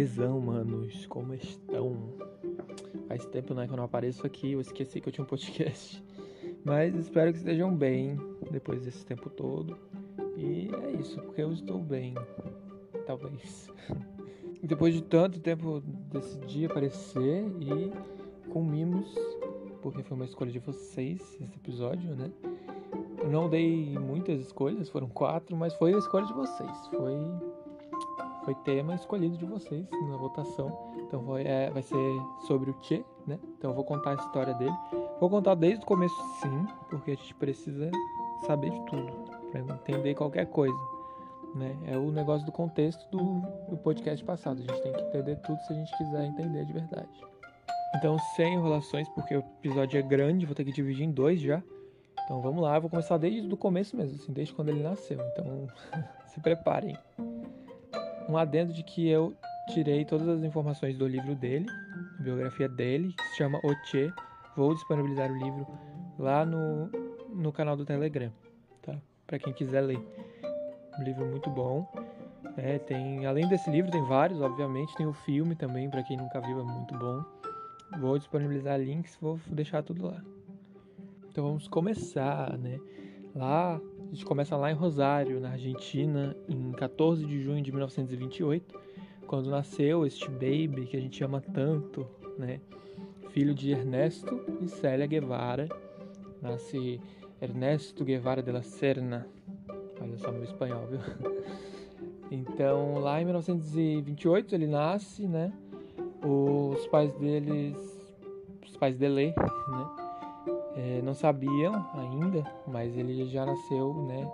Belezão, manos? Como estão? Faz tempo né, que eu não apareço aqui, eu esqueci que eu tinha um podcast. Mas espero que estejam bem depois desse tempo todo. E é isso, porque eu estou bem. Talvez. Depois de tanto tempo decidi aparecer e com mimos, porque foi uma escolha de vocês esse episódio, né? Eu não dei muitas escolhas, foram quatro, mas foi a escolha de vocês. Foi foi tema escolhido de vocês na votação. Então foi, é, vai ser sobre o Che, né? Então eu vou contar a história dele. Vou contar desde o começo, sim, porque a gente precisa saber de tudo para entender qualquer coisa. Né? É o negócio do contexto do, do podcast passado. A gente tem que entender tudo se a gente quiser entender de verdade. Então, sem enrolações, porque o episódio é grande, vou ter que dividir em dois já. Então vamos lá, eu vou começar desde o começo mesmo, assim, desde quando ele nasceu. Então se preparem um adendo de que eu tirei todas as informações do livro dele, biografia dele, que se chama Oche. Vou disponibilizar o livro lá no, no canal do Telegram, tá? Para quem quiser ler. Um livro muito bom. É, tem, além desse livro, tem vários, obviamente. Tem o filme também, para quem nunca viu, é muito bom. Vou disponibilizar links, vou deixar tudo lá. Então vamos começar, né? Lá a gente começa lá em Rosário, na Argentina, em 14 de junho de 1928, quando nasceu este baby que a gente ama tanto, né? Filho de Ernesto e Célia Guevara. Nasce Ernesto Guevara de la Serna. Olha só meu espanhol, viu? Então, lá em 1928 ele nasce, né? Os pais deles, os pais dele, né? É, não sabiam ainda, mas ele já nasceu, né?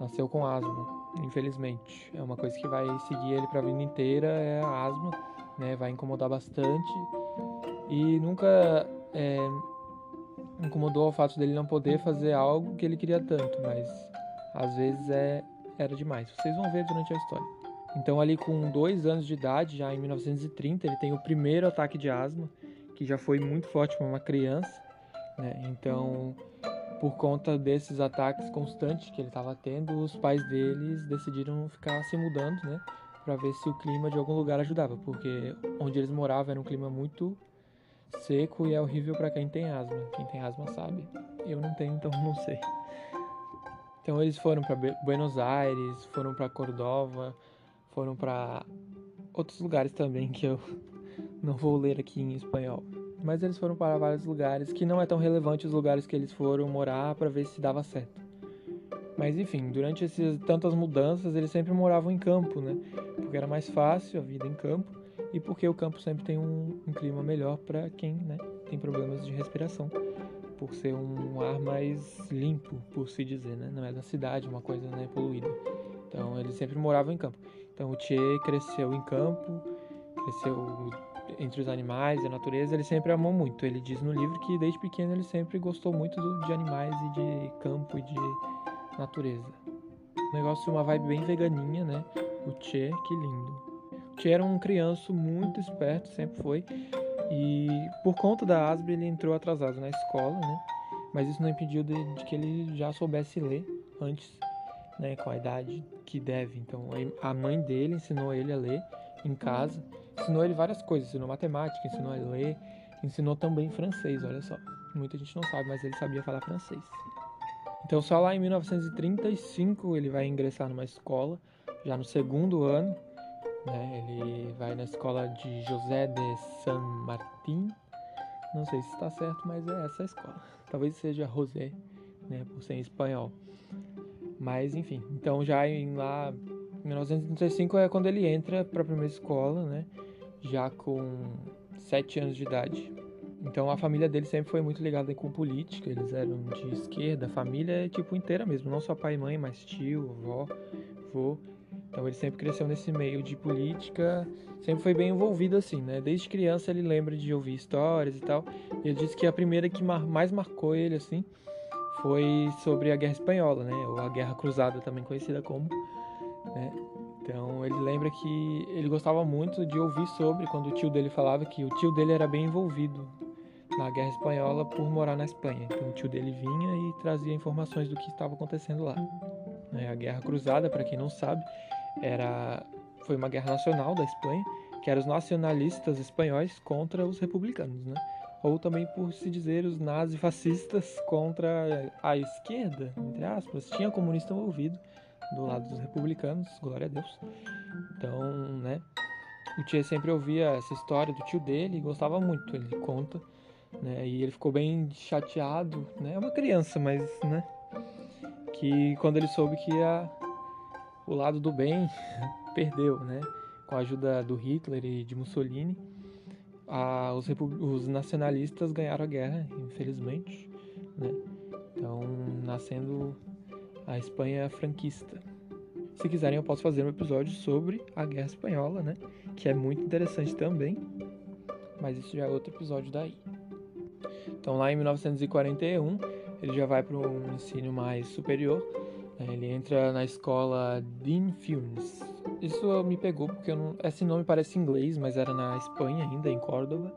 Nasceu com asma, infelizmente. É uma coisa que vai seguir ele para a vida inteira, é a asma, né? Vai incomodar bastante e nunca é, incomodou o fato dele não poder fazer algo que ele queria tanto, mas às vezes é era demais. Vocês vão ver durante a história. Então ali com dois anos de idade, já em 1930, ele tem o primeiro ataque de asma, que já foi muito forte para uma criança. Né? Então, por conta desses ataques constantes que ele estava tendo, os pais deles decidiram ficar se mudando, né? Para ver se o clima de algum lugar ajudava, porque onde eles moravam era um clima muito seco e é horrível para quem tem asma. Quem tem asma sabe. Eu não tenho, então não sei. Então eles foram para Buenos Aires, foram para Cordova, foram para outros lugares também que eu não vou ler aqui em espanhol mas eles foram para vários lugares que não é tão relevante os lugares que eles foram morar para ver se dava certo. Mas enfim, durante essas tantas mudanças, eles sempre moravam em campo, né? Porque era mais fácil a vida em campo e porque o campo sempre tem um, um clima melhor para quem né, tem problemas de respiração, por ser um ar mais limpo, por se dizer, né? Não é da cidade, uma coisa né, poluída. Então eles sempre moravam em campo. Então o Che cresceu em campo, cresceu entre os animais e a natureza, ele sempre amou muito. Ele diz no livro que desde pequeno ele sempre gostou muito de animais e de campo e de natureza. Um negócio, uma vibe bem veganinha, né? O Che, que lindo. O Che era um criança muito esperto, sempre foi. E por conta da asma ele entrou atrasado na escola, né? Mas isso não impediu de, de que ele já soubesse ler antes, né? Com a idade que deve. Então a mãe dele ensinou ele a ler em casa ensinou ele várias coisas, ensinou matemática, ensinou a ler, ensinou também francês, olha só. Muita gente não sabe, mas ele sabia falar francês. Então só lá em 1935 ele vai ingressar numa escola, já no segundo ano, né? Ele vai na escola de José de San Martín. Não sei se está certo, mas é essa a escola. Talvez seja José, né, por ser em espanhol. Mas enfim, então já em lá 1935 é quando ele entra para a primeira escola, né? Já com sete anos de idade. Então a família dele sempre foi muito ligada com política, eles eram de esquerda, a família é tipo inteira mesmo, não só pai e mãe, mas tio, avó, avô. Então ele sempre cresceu nesse meio de política, sempre foi bem envolvido assim, né? Desde criança ele lembra de ouvir histórias e tal. E ele disse que a primeira que mais marcou ele assim foi sobre a Guerra Espanhola, né? Ou a Guerra Cruzada, também conhecida como né? Então ele lembra que ele gostava muito de ouvir sobre quando o tio dele falava que o tio dele era bem envolvido na Guerra Espanhola por morar na Espanha. Então o tio dele vinha e trazia informações do que estava acontecendo lá. Né? A Guerra Cruzada, para quem não sabe, era foi uma guerra nacional da Espanha que eram os nacionalistas espanhóis contra os republicanos, né? Ou também por se dizer os nazifascistas contra a esquerda, entre aspas. Tinha comunista envolvido do lado dos republicanos, glória a Deus. Então, né? O tio sempre ouvia essa história do tio dele e gostava muito, ele conta, né? E ele ficou bem chateado, né? É uma criança, mas, né? Que quando ele soube que a, o lado do bem perdeu, né? Com a ajuda do Hitler e de Mussolini, a, os, os nacionalistas ganharam a guerra, infelizmente, né? Então, nascendo a Espanha franquista. Se quiserem, eu posso fazer um episódio sobre a Guerra Espanhola, né? Que é muito interessante também. Mas isso já é outro episódio daí. Então, lá em 1941, ele já vai para um ensino mais superior. Né? Ele entra na escola Dean Funes. Isso me pegou porque não... esse nome parece inglês, mas era na Espanha ainda, em Córdoba.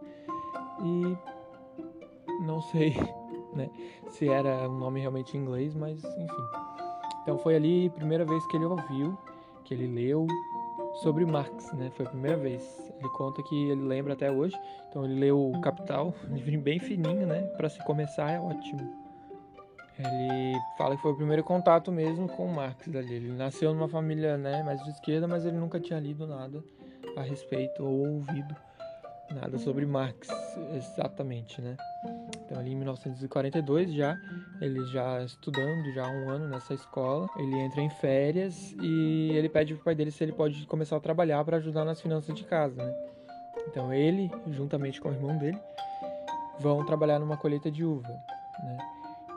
E não sei né, se era um nome realmente inglês, mas enfim. Então foi ali a primeira vez que ele ouviu, que ele leu sobre Marx, né? Foi a primeira vez. Ele conta que ele lembra até hoje. Então ele leu o Capital, um livro bem fininho, né? Para se começar é ótimo. Ele fala que foi o primeiro contato mesmo com Marx dali. Ele nasceu numa família, né, mais de esquerda, mas ele nunca tinha lido nada a respeito ou ouvido nada sobre Marx exatamente, né? Então ali em 1942 já, ele já estudando já há um ano nessa escola, ele entra em férias e ele pede pro pai dele se ele pode começar a trabalhar para ajudar nas finanças de casa, né? Então ele, juntamente com o irmão dele, vão trabalhar numa colheita de uva, né?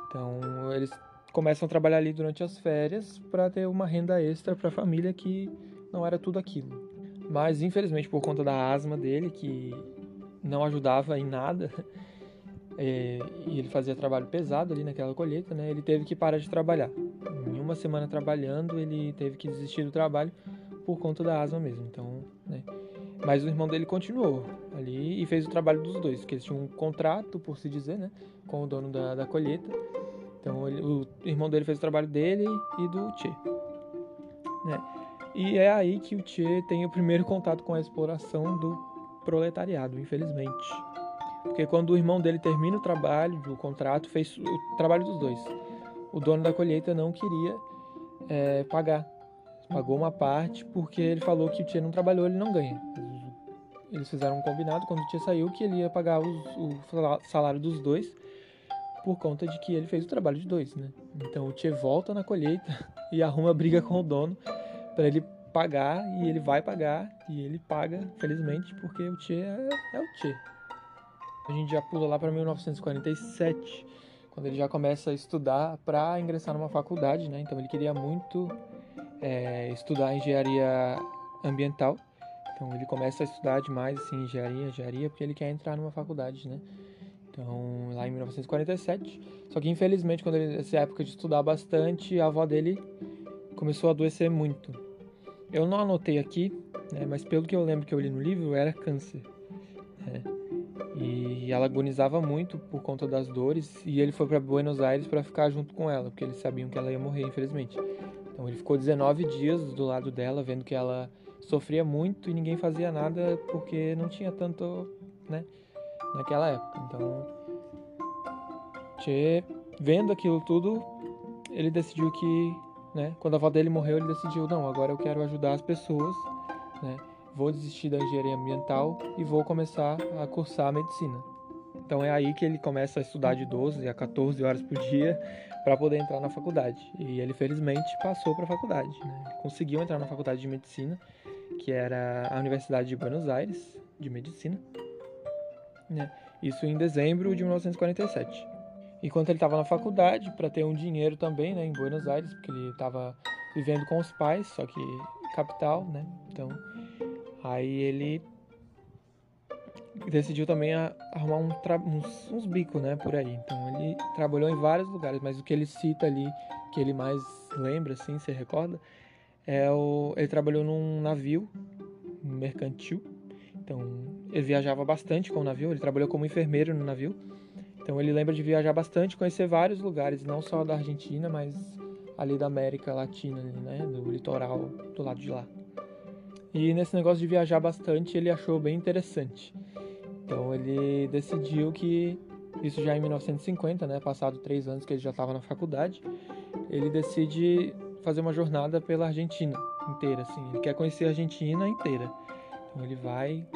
Então eles começam a trabalhar ali durante as férias para ter uma renda extra para a família que não era tudo aquilo. Mas infelizmente por conta da asma dele, que não ajudava em nada, é, e ele fazia trabalho pesado ali naquela colheita, né? Ele teve que parar de trabalhar. Em uma semana trabalhando, ele teve que desistir do trabalho por conta da asma mesmo. Então, né? Mas o irmão dele continuou ali e fez o trabalho dos dois, porque eles tinham um contrato, por se dizer, né? Com o dono da, da colheita. Então, ele, o irmão dele fez o trabalho dele e do Tchê. Né? E é aí que o Che tem o primeiro contato com a exploração do proletariado, infelizmente. Porque quando o irmão dele termina o trabalho, o contrato, fez o trabalho dos dois. O dono da colheita não queria é, pagar. Pagou uma parte porque ele falou que o Tia não trabalhou, ele não ganha. Eles fizeram um combinado quando o Tia saiu que ele ia pagar os, o salário dos dois por conta de que ele fez o trabalho de dois, né? Então o Tia volta na colheita e arruma briga com o dono para ele pagar e ele vai pagar e ele paga, felizmente, porque o Che é, é o Che. A gente já pula lá para 1947, quando ele já começa a estudar para ingressar numa faculdade, né? Então ele queria muito é, estudar engenharia ambiental. Então ele começa a estudar demais assim, engenharia, engenharia, porque ele quer entrar numa faculdade, né? Então, lá em 1947. Só que infelizmente, quando ele, nessa época de estudar bastante, a avó dele começou a adoecer muito. Eu não anotei aqui, né, mas pelo que eu lembro que eu li no livro, era câncer. Né? E ela agonizava muito por conta das dores e ele foi para Buenos Aires para ficar junto com ela, porque eles sabiam que ela ia morrer, infelizmente. Então ele ficou 19 dias do lado dela, vendo que ela sofria muito e ninguém fazia nada porque não tinha tanto, né, naquela época. Então, Che, vendo aquilo tudo, ele decidiu que né? Quando a avó dele morreu, ele decidiu, não, agora eu quero ajudar as pessoas, né? Vou desistir da engenharia ambiental e vou começar a cursar a medicina. Então é aí que ele começa a estudar de 12 a 14 horas por dia para poder entrar na faculdade. E ele felizmente passou para a faculdade, né? Ele conseguiu entrar na faculdade de medicina, que era a Universidade de Buenos Aires de medicina, né? Isso em dezembro de 1947 enquanto ele estava na faculdade para ter um dinheiro também, né, em Buenos Aires, porque ele estava vivendo com os pais, só que capital, né? Então, aí ele decidiu também arrumar um uns, uns bicos, né, por aí. Então, ele trabalhou em vários lugares, mas o que ele cita ali, que ele mais lembra, assim, se recorda, é o ele trabalhou num navio mercantil. Então, ele viajava bastante com o navio, ele trabalhou como enfermeiro no navio. Então ele lembra de viajar bastante, conhecer vários lugares, não só da Argentina, mas ali da América Latina, né, do litoral do lado de lá. E nesse negócio de viajar bastante, ele achou bem interessante. Então ele decidiu que, isso já em 1950, né, passado três anos que ele já estava na faculdade, ele decide fazer uma jornada pela Argentina inteira, assim. Ele quer conhecer a Argentina inteira. Então ele vai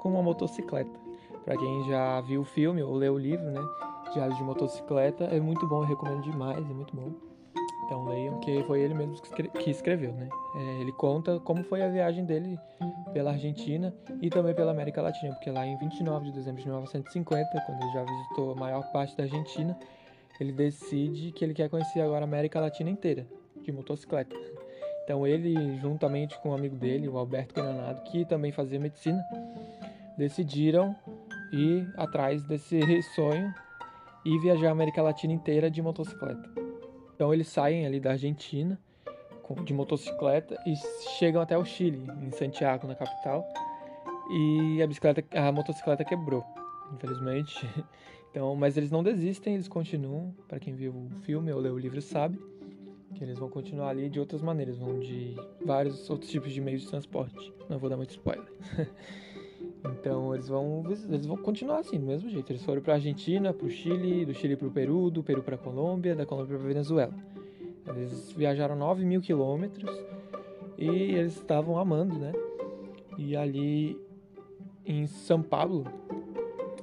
com uma motocicleta. Para quem já viu o filme ou leu o livro, né, Diário de Motocicleta, é muito bom, eu recomendo demais, é muito bom. Então leiam, que foi ele mesmo que escreveu, né? É, ele conta como foi a viagem dele pela Argentina e também pela América Latina, porque lá em 29 de dezembro de 1950, quando ele já visitou a maior parte da Argentina, ele decide que ele quer conhecer agora a América Latina inteira, de motocicleta. Então ele, juntamente com um amigo dele, o Alberto Granado, que também fazia medicina, decidiram ir atrás desse sonho e viajar a América Latina inteira de motocicleta. Então eles saem ali da Argentina de motocicleta e chegam até o Chile, em Santiago, na capital. E a bicicleta, a motocicleta quebrou, infelizmente. Então, mas eles não desistem, eles continuam. Para quem viu o filme ou leu o livro sabe que eles vão continuar ali de outras maneiras, vão de vários outros tipos de meios de transporte. Não vou dar muito spoiler. Então eles vão, eles vão continuar assim, do mesmo jeito. Eles foram para a Argentina, para o Chile, do Chile para o Peru, do Peru para a Colômbia, da Colômbia para a Venezuela. Eles viajaram 9 mil quilômetros e eles estavam amando, né? E ali em São Paulo,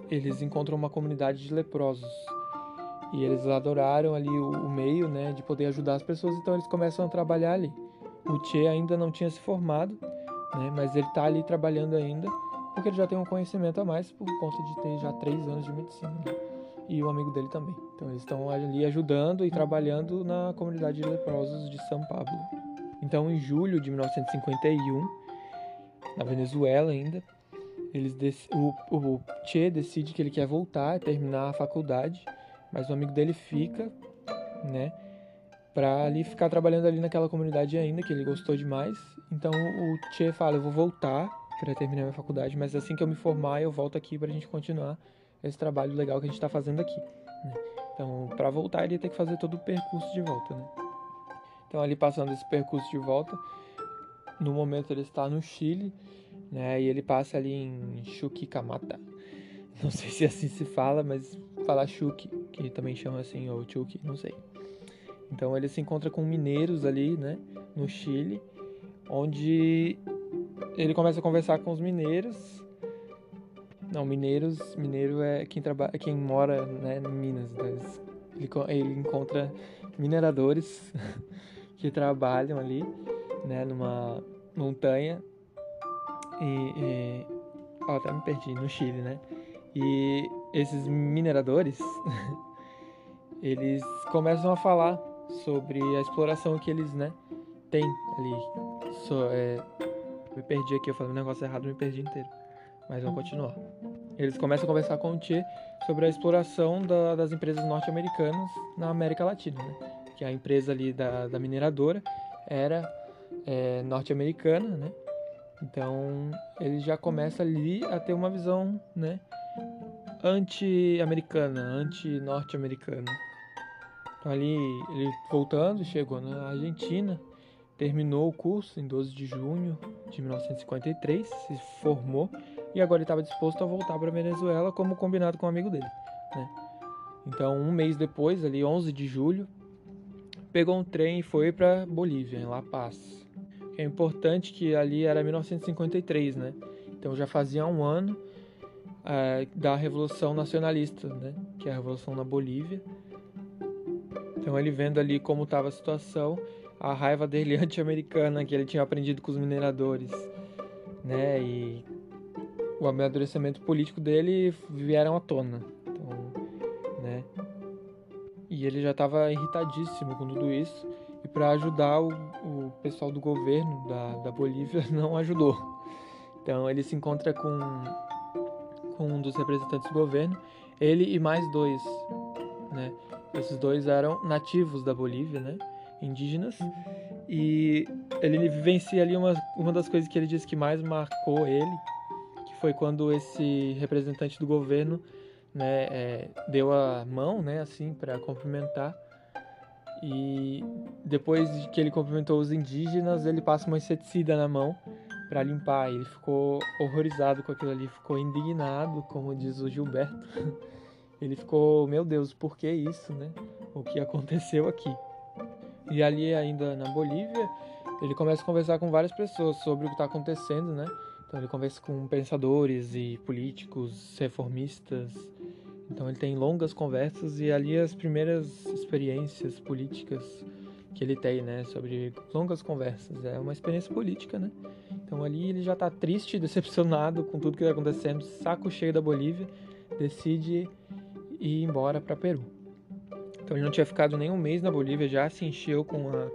eles encontram uma comunidade de leprosos. E eles adoraram ali o, o meio, né, de poder ajudar as pessoas, então eles começam a trabalhar ali. O Che ainda não tinha se formado, né, mas ele está ali trabalhando ainda porque ele já tem um conhecimento a mais por conta de ter já três anos de medicina. Né? E o amigo dele também. Então eles estão ali ajudando e trabalhando na comunidade de leprosos de São Pablo. Então em julho de 1951, na Venezuela ainda, eles o, o Che decide que ele quer voltar, terminar a faculdade, mas o amigo dele fica, né? Pra ali ficar trabalhando ali naquela comunidade ainda, que ele gostou demais. Então o Che fala, eu vou voltar para terminar minha faculdade, mas assim que eu me formar, eu volto aqui para a gente continuar esse trabalho legal que a gente está fazendo aqui. Né? Então, para voltar, ele ia ter que fazer todo o percurso de volta. Né? Então, ali passando esse percurso de volta, no momento ele está no Chile, né? E ele passa ali em Chuquicamata. Não sei se assim se fala, mas fala Chuque, que também chama assim, ou Chuque, não sei. Então ele se encontra com mineiros ali, né, no Chile, onde ele começa a conversar com os mineiros. Não, mineiros, mineiro é quem trabalha, quem mora, né, em Minas. Ele, ele encontra mineradores que trabalham ali, né, numa montanha e, e ó, até me perdi no Chile, né? E esses mineradores, eles começam a falar sobre a exploração que eles, né, têm ali, so, é, me perdi aqui, eu falei um negócio errado, me perdi inteiro. Mas vamos continuar. Eles começam a conversar com o Tchê sobre a exploração da, das empresas norte-americanas na América Latina, né? Que a empresa ali da, da mineradora era é, norte-americana, né? Então ele já começa ali a ter uma visão, né? Anti-americana, anti-norte-americana. Então ali ele voltando, chegou na Argentina, terminou o curso em 12 de junho de 1953, se formou e agora estava disposto a voltar para a Venezuela como combinado com um amigo dele. Né? Então, um mês depois, ali 11 de julho, pegou um trem e foi para Bolívia, em La Paz. É importante que ali era 1953, né? Então já fazia um ano é, da Revolução Nacionalista, né? Que é a Revolução na Bolívia. Então ele vendo ali como estava a situação, a raiva dele anti-americana que ele tinha aprendido com os mineradores, né? E o amadurecimento político dele vieram à tona. Então, né? E ele já estava irritadíssimo com tudo isso. E para ajudar o, o, pessoal do governo da, da Bolívia não ajudou. Então ele se encontra com, com um dos representantes do governo, ele e mais dois, né? Esses dois eram nativos da Bolívia, né? Indígenas. E ele vivencia ali uma, uma das coisas que ele disse que mais marcou ele, que foi quando esse representante do governo né, é, deu a mão, né, assim, para cumprimentar. E depois que ele cumprimentou os indígenas, ele passa uma inseticida na mão para limpar. Ele ficou horrorizado com aquilo ali, ficou indignado, como diz o Gilberto. Ele ficou, meu Deus, por que isso, né? O que aconteceu aqui? E ali ainda na Bolívia, ele começa a conversar com várias pessoas sobre o que está acontecendo, né? Então ele conversa com pensadores e políticos, reformistas. Então ele tem longas conversas e ali as primeiras experiências políticas que ele tem, né, sobre longas conversas. É uma experiência política, né? Então ali ele já está triste, decepcionado com tudo que está acontecendo, saco cheio da Bolívia, decide ir embora para Peru. Então ele não tinha ficado nem um mês na Bolívia, já se encheu com a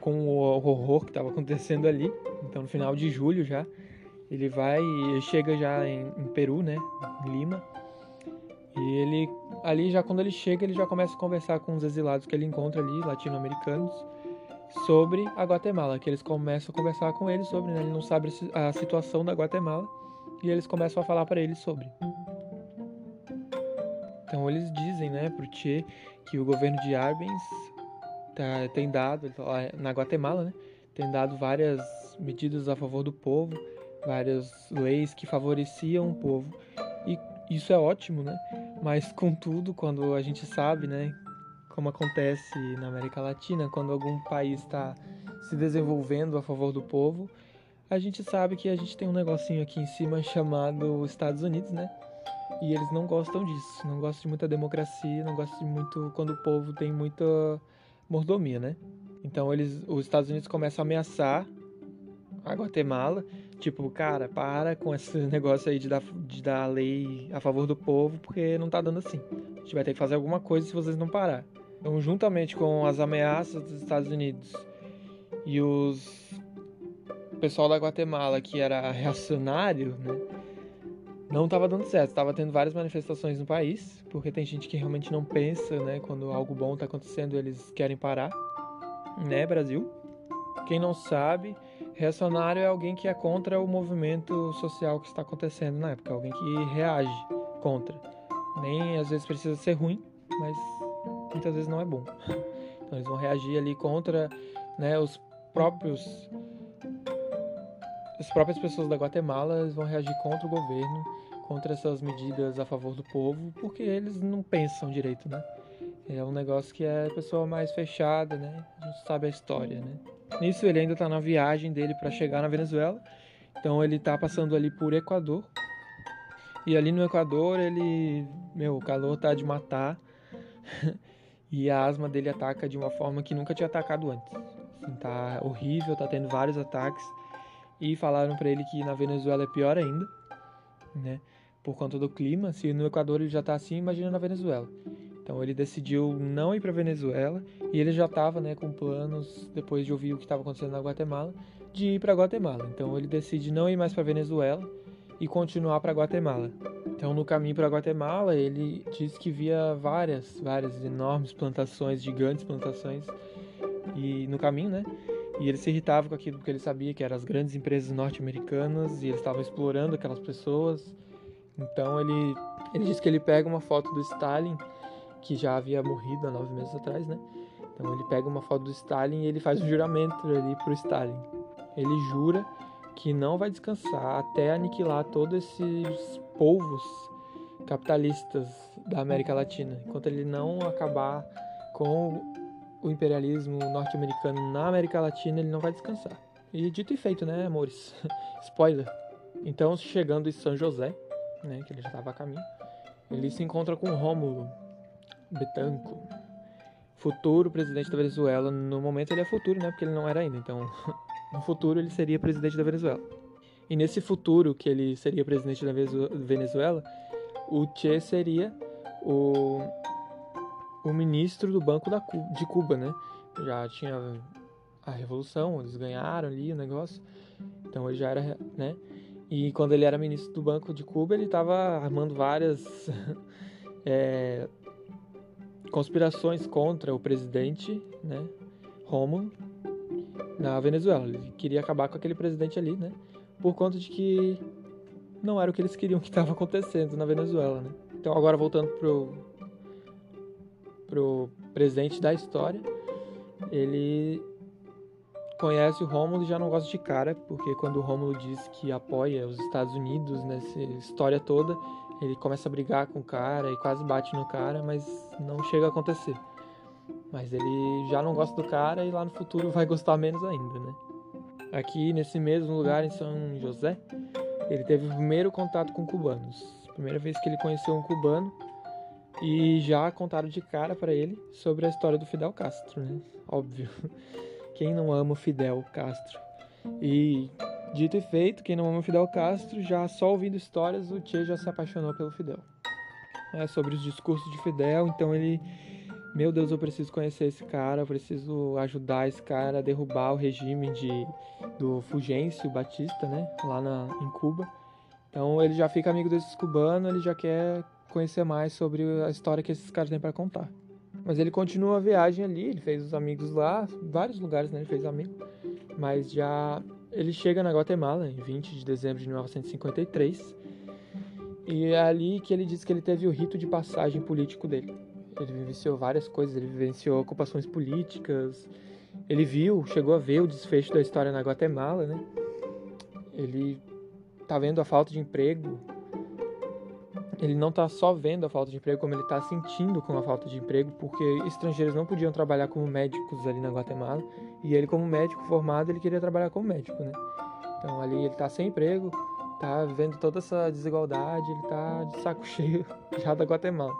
com o horror que estava acontecendo ali. Então no final de julho já ele vai e chega já em, em Peru, né, em Lima. E ele ali já quando ele chega, ele já começa a conversar com os exilados que ele encontra ali, latino-americanos, sobre a Guatemala, que eles começam a conversar com ele sobre, né? Ele não sabe a situação da Guatemala e eles começam a falar para ele sobre. Então eles dizem, né, pro Che que o governo de Arbenz tá, tem dado na Guatemala, né, tem dado várias medidas a favor do povo, várias leis que favoreciam o povo e isso é ótimo, né? Mas contudo, quando a gente sabe, né, como acontece na América Latina, quando algum país está se desenvolvendo a favor do povo, a gente sabe que a gente tem um negocinho aqui em cima chamado Estados Unidos, né? E eles não gostam disso, não gostam de muita democracia, não gostam de muito quando o povo tem muita mordomia, né? Então eles, os Estados Unidos começam a ameaçar a Guatemala, tipo, cara, para com esse negócio aí de dar, de dar lei a favor do povo, porque não tá dando assim. A gente vai ter que fazer alguma coisa se vocês não parar. Então, juntamente com as ameaças dos Estados Unidos e os o pessoal da Guatemala que era reacionário, né? Não estava dando certo, estava tendo várias manifestações no país, porque tem gente que realmente não pensa, né? Quando algo bom está acontecendo, eles querem parar, né, Brasil? Quem não sabe, reacionário é alguém que é contra o movimento social que está acontecendo na época, alguém que reage contra. Nem às vezes precisa ser ruim, mas muitas vezes não é bom. Então eles vão reagir ali contra né, os próprios as próprias pessoas da Guatemala vão reagir contra o governo, contra essas medidas a favor do povo, porque eles não pensam direito, né? É um negócio que é a pessoa mais fechada, né? A gente sabe a história, né? Nisso ele ainda está na viagem dele para chegar na Venezuela. Então ele está passando ali por Equador. E ali no Equador ele, meu, o calor tá de matar. e a asma dele ataca de uma forma que nunca tinha atacado antes. Assim, tá horrível, tá tendo vários ataques. E falaram para ele que na Venezuela é pior ainda, né? Por conta do clima. Se no Equador ele já tá assim, imagina na Venezuela. Então ele decidiu não ir para Venezuela e ele já estava, né, com planos depois de ouvir o que estava acontecendo na Guatemala, de ir para Guatemala. Então ele decide não ir mais para Venezuela e continuar para Guatemala. Então, no caminho para Guatemala, ele diz que via várias, várias enormes plantações, gigantes plantações, e no caminho, né? E ele se irritava com aquilo que ele sabia que eram as grandes empresas norte-americanas e eles estavam explorando aquelas pessoas. Então, ele, ele diz que ele pega uma foto do Stalin, que já havia morrido há nove meses atrás, né? Então, ele pega uma foto do Stalin e ele faz um juramento ali pro Stalin. Ele jura que não vai descansar até aniquilar todos esses povos capitalistas da América Latina. Enquanto ele não acabar com o imperialismo norte-americano na América Latina, ele não vai descansar. E dito e feito, né, amores? Spoiler. Então, chegando em São José, né, que ele já estava a caminho, ele se encontra com Rômulo Betanco, futuro presidente da Venezuela. No momento ele é futuro, né, porque ele não era ainda. Então, no futuro ele seria presidente da Venezuela. E nesse futuro que ele seria presidente da Venezuela, o Che seria o, ministro do Banco da, de Cuba, né? Já tinha a revolução, eles ganharam ali o negócio, então ele já era, né? E quando ele era ministro do Banco de Cuba, ele estava armando várias é, conspirações contra o presidente, né? Romulo na Venezuela. Ele queria acabar com aquele presidente ali, né? Por conta de que não era o que eles queriam que estava acontecendo na Venezuela, né? Então agora voltando pro pro presente da história, ele conhece o Rômulo e já não gosta de cara, porque quando o Rômulo diz que apoia os Estados Unidos nessa história toda, ele começa a brigar com o cara e quase bate no cara, mas não chega a acontecer. Mas ele já não gosta do cara e lá no futuro vai gostar menos ainda, né? Aqui nesse mesmo lugar em São José, ele teve o primeiro contato com cubanos. Primeira vez que ele conheceu um cubano e já contaram de cara para ele sobre a história do Fidel Castro, né? Óbvio. Quem não ama o Fidel Castro? E dito e feito, quem não ama o Fidel Castro, já só ouvindo histórias, o Che já se apaixonou pelo Fidel. É sobre os discursos de Fidel, então ele meu Deus, eu preciso conhecer esse cara, eu preciso ajudar esse cara a derrubar o regime de, do Fulgêncio Batista, né, lá na, em Cuba. Então ele já fica amigo desses cubanos, ele já quer conhecer mais sobre a história que esses caras têm para contar. Mas ele continua a viagem ali, ele fez os amigos lá, vários lugares, né, ele fez amigos. Mas já ele chega na Guatemala em 20 de dezembro de 1953. E é ali que ele diz que ele teve o rito de passagem político dele. Ele vivenciou várias coisas, ele vivenciou ocupações políticas, ele viu, chegou a ver o desfecho da história na Guatemala, né? Ele tá vendo a falta de emprego. Ele não tá só vendo a falta de emprego, como ele tá sentindo com a falta de emprego, porque estrangeiros não podiam trabalhar como médicos ali na Guatemala, e ele como médico formado, ele queria trabalhar como médico, né? Então ali ele tá sem emprego, tá vendo toda essa desigualdade, ele tá de saco cheio já da Guatemala.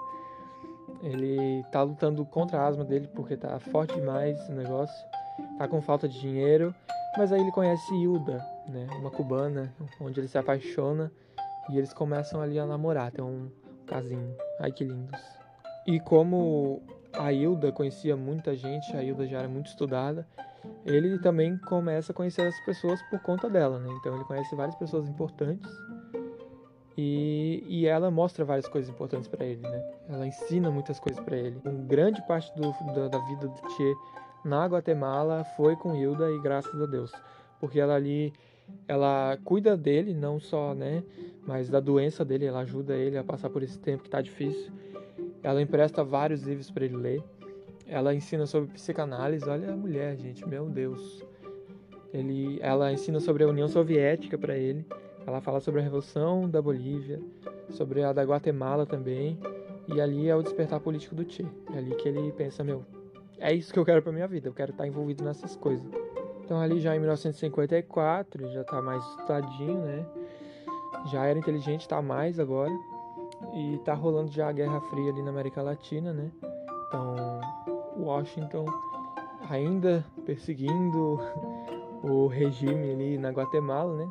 Ele tá lutando contra a asma dele porque tá forte demais o negócio. Tá com falta de dinheiro. Mas aí ele conhece Hilda, né? Uma cubana, onde ele se apaixona e eles começam ali a namorar. Tem um casinho. Ai que lindos. E como a Hilda conhecia muita gente, a Hilda já era muito estudada, ele também começa a conhecer as pessoas por conta dela, né? Então ele conhece várias pessoas importantes e, e ela mostra várias coisas importantes para ele, né? Ela ensina muitas coisas para ele. Grande parte do, da, da vida do Che na Guatemala foi com Hilda e graças a Deus, porque ela ali ela cuida dele, não só, né, mas da doença dele, ela ajuda ele a passar por esse tempo que tá difícil. Ela empresta vários livros para ele ler. Ela ensina sobre psicanálise, olha a mulher, gente, meu Deus. Ele, ela ensina sobre a União Soviética para ele. Ela fala sobre a Revolução da Bolívia, sobre a da Guatemala também, e ali é o despertar político do Che. É ali que ele pensa, meu, é isso que eu quero para minha vida, eu quero estar envolvido nessas coisas. Então ali já em 1954, já tá mais estudadinho, né? Já era inteligente, tá mais agora. E tá rolando já a Guerra Fria ali na América Latina, né? Então, Washington ainda perseguindo o regime ali na Guatemala, né?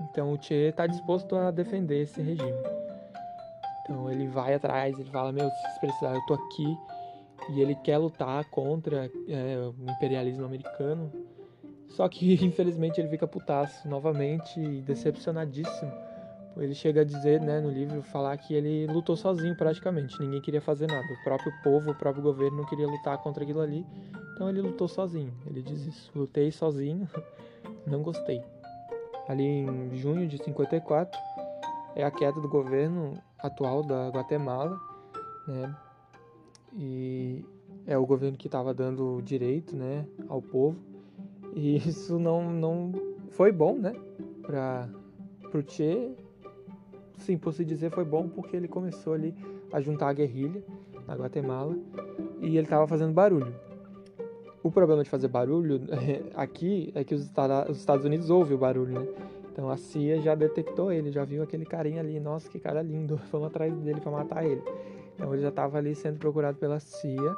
Então o Che está disposto a defender esse regime. Então ele vai atrás, ele fala, meu, se precisar, eu tô aqui. E ele quer lutar contra é, o imperialismo americano. Só que infelizmente ele fica putaço novamente e decepcionadíssimo. Ele chega a dizer, né, no livro, falar que ele lutou sozinho praticamente, ninguém queria fazer nada. O próprio povo, o próprio governo não queria lutar contra aquilo ali. Então ele lutou sozinho. Ele diz isso: lutei sozinho, não gostei ali em junho de 54, é a queda do governo atual da Guatemala, né? E é o governo que estava dando direito, né, ao povo. E isso não, não foi bom, né, para o Che. Sim, por se dizer, foi bom porque ele começou ali a juntar a guerrilha na Guatemala e ele estava fazendo barulho. O problema de fazer barulho aqui é que os Estados Unidos ouvem o barulho, né? Então a CIA já detectou ele, já viu aquele carinha ali, nossa, que cara lindo, vamos atrás dele para matar ele. Então ele já estava ali sendo procurado pela CIA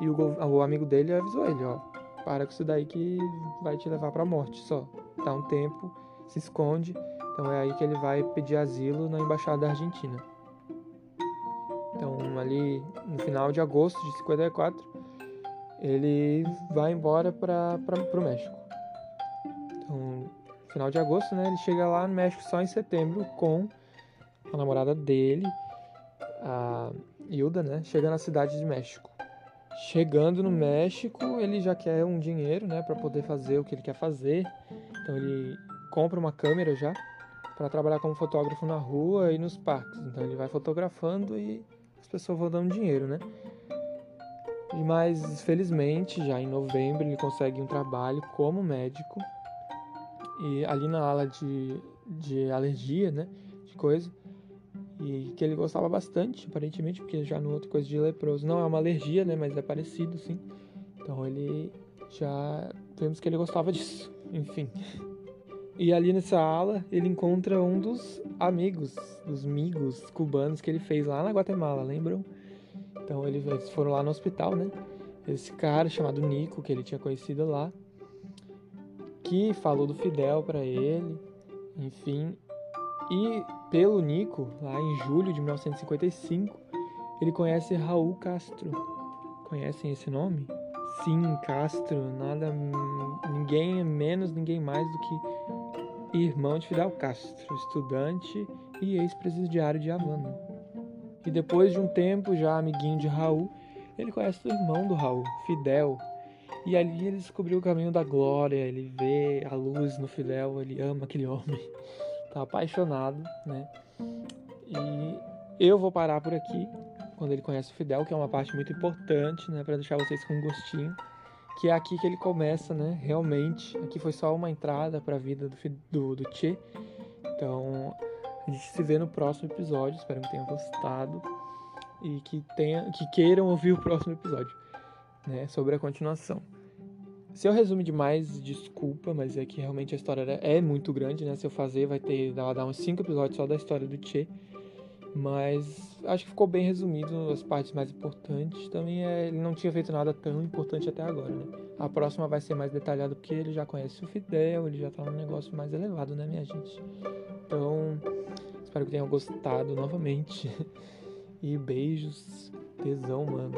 e o, o, amigo dele avisou ele, ó, para com isso daí que vai te levar para a morte só. Dá um tempo, se esconde. Então é aí que ele vai pedir asilo na embaixada da Argentina. Então ali no final de agosto de 54 ele vai embora para o México. Então, final de agosto, né? Ele chega lá no México só em setembro com a namorada dele, a Hilda, né? Chega na cidade de México. Chegando no México, ele já quer um dinheiro, né, para poder fazer o que ele quer fazer. Então ele compra uma câmera já para trabalhar como fotógrafo na rua e nos parques. Então ele vai fotografando e as pessoas vão dando dinheiro, né? Mas felizmente, já em novembro, ele consegue um trabalho como médico e ali na ala de, de alergia, né, de coisa, e que ele gostava bastante, aparentemente, porque já no outro coisa de leproso não é uma alergia, né, mas é parecido, sim. Então ele já vemos que ele gostava disso, enfim. E ali nessa ala ele encontra um dos amigos, dos amigos cubanos que ele fez lá na Guatemala, lembram? Então eles foram lá no hospital, né? Esse cara chamado Nico, que ele tinha conhecido lá, que falou do Fidel para ele, enfim. E pelo Nico, lá em julho de 1955, ele conhece Raul Castro. Conhecem esse nome? Sim, Castro, nada ninguém menos, ninguém mais do que irmão de Fidel Castro, estudante e ex-presidiário de Havana. E depois de um tempo, já amiguinho de Raul, ele conhece o irmão do Raul, Fidel, e ali ele descobriu o caminho da glória, ele vê a luz no Fidel, ele ama aquele homem, tá apaixonado, né? E eu vou parar por aqui quando ele conhece o Fidel, que é uma parte muito importante, né, para deixar vocês com um gostinho, que é aqui que ele começa, né, realmente. Aqui foi só uma entrada para a vida do, do, do Che. Então, a gente se vê no próximo episódio. Espero que tenham gostado e que tenha, que queiram ouvir o próximo episódio, né, sobre a continuação. Se eu resumo demais, desculpa, mas é que realmente a história é muito grande, né? Se eu fazer, vai ter dar uns 5 episódios só da história do Che. Mas acho que ficou bem resumido as partes mais importantes. Também é, ele não tinha feito nada tão importante até agora, né? A próxima vai ser mais detalhada porque ele já conhece o Fidel, ele já tá num negócio mais elevado, né, minha gente? Então, espero que tenham gostado novamente. E beijos, tesão, mano.